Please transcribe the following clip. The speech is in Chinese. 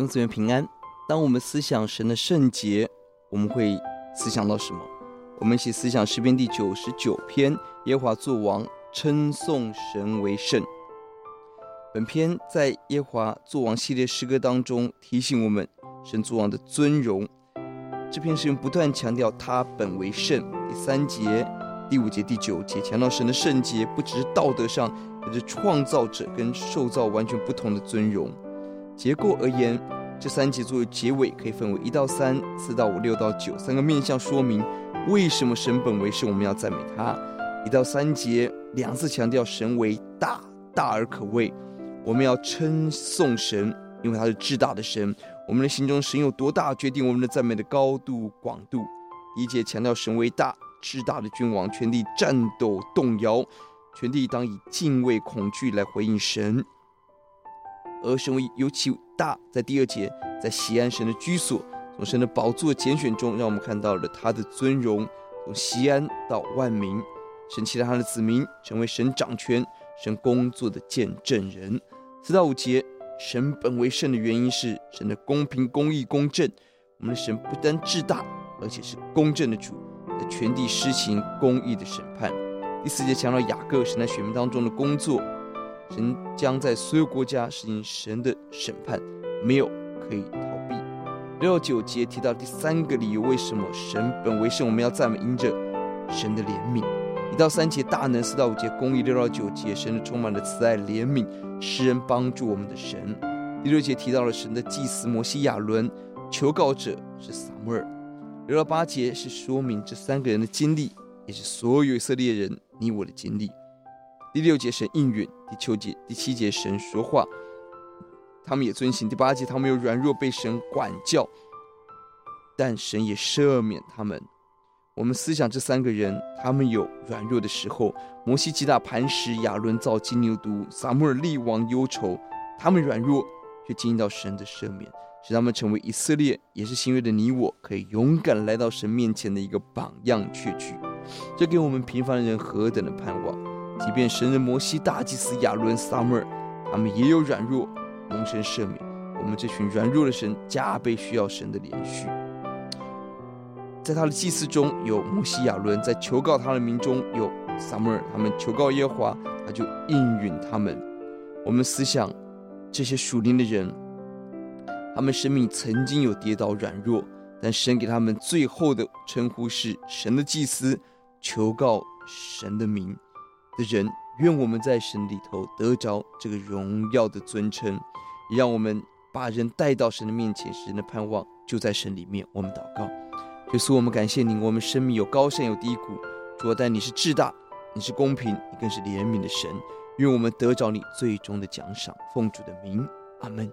弟兄姊妹平安。当我们思想神的圣洁，我们会思想到什么？我们一起思想诗篇第九十九篇：耶华作王，称颂神为圣。本篇在耶华作王系列诗歌当中提醒我们神作王的尊荣。这篇诗篇不断强调他本为圣。第三节、第五节、第九节强调神的圣洁，不只是道德上，也是创造者跟受造完全不同的尊荣。结构而言，这三节作为结尾，可以分为一到三、四到五、六到九三个面向说明为什么神本为圣，我们要赞美他。一到三节两次强调神为大，大而可畏，我们要称颂神，因为他是至大的神。我们的心中神有多大，决定我们的赞美的高度广度。一节强调神为大，至大的君王，全地战斗动摇，全地当以敬畏恐惧来回应神。而神为尤其大，在第二节，在西安神的居所，从神的宝座拣选中，让我们看到了他的尊荣。从西安到万民，神期待他的子民成为神掌权、神工作的见证人。四到五节，神本为圣的原因是神的公平、公义、公正。我们的神不单至大，而且是公正的主，在全地施行公义的审判。第四节强调雅各神在选民当中的工作。神将在所有国家实行神的审判，没有可以逃避。六到九节提到第三个理由，为什么神本为圣，我们要赞美，因着神的怜悯。一到三节大能，四到五节公义，六到九节神的充满了慈爱怜悯，施恩帮助我们的神。第六节提到了神的祭司摩西亚伦，求告者是撒母耳。六到八节是说明这三个人的经历，也是所有以色列人你我的经历。第六节神应允，第九节、第七节神说话，他们也遵行。第八节他们有软弱被神管教，但神也赦免他们。我们思想这三个人，他们有软弱的时候。摩西击打磐石，亚伦造金牛犊，撒母耳立王忧愁。他们软弱，却经历到神的赦免，使他们成为以色列，也是新约的你我，可以勇敢来到神面前的一个榜样确据。这给我们平凡人何等的盼望！即便神人摩西、大祭司亚伦、撒母耳，他们也有软弱，蒙神赦免。我们这群软弱的神，加倍需要神的怜恤。在他的祭司中有摩西、亚伦，在求告他的名中有撒母耳，他们求告耶和华，他就应允他们。我们思想这些属灵的人，他们生命曾经有跌倒软弱，但神给他们最后的称呼是神的祭司，求告神的名。的人，愿我们在神里头得着这个荣耀的尊称，让我们把人带到神的面前，使人的盼望就在神里面。我们祷告，耶稣，我们感谢你。我们生命有高山有低谷，主啊，但你是至大，你是公平，你更是怜悯的神。愿我们得着你最终的奖赏。奉主的名，阿门。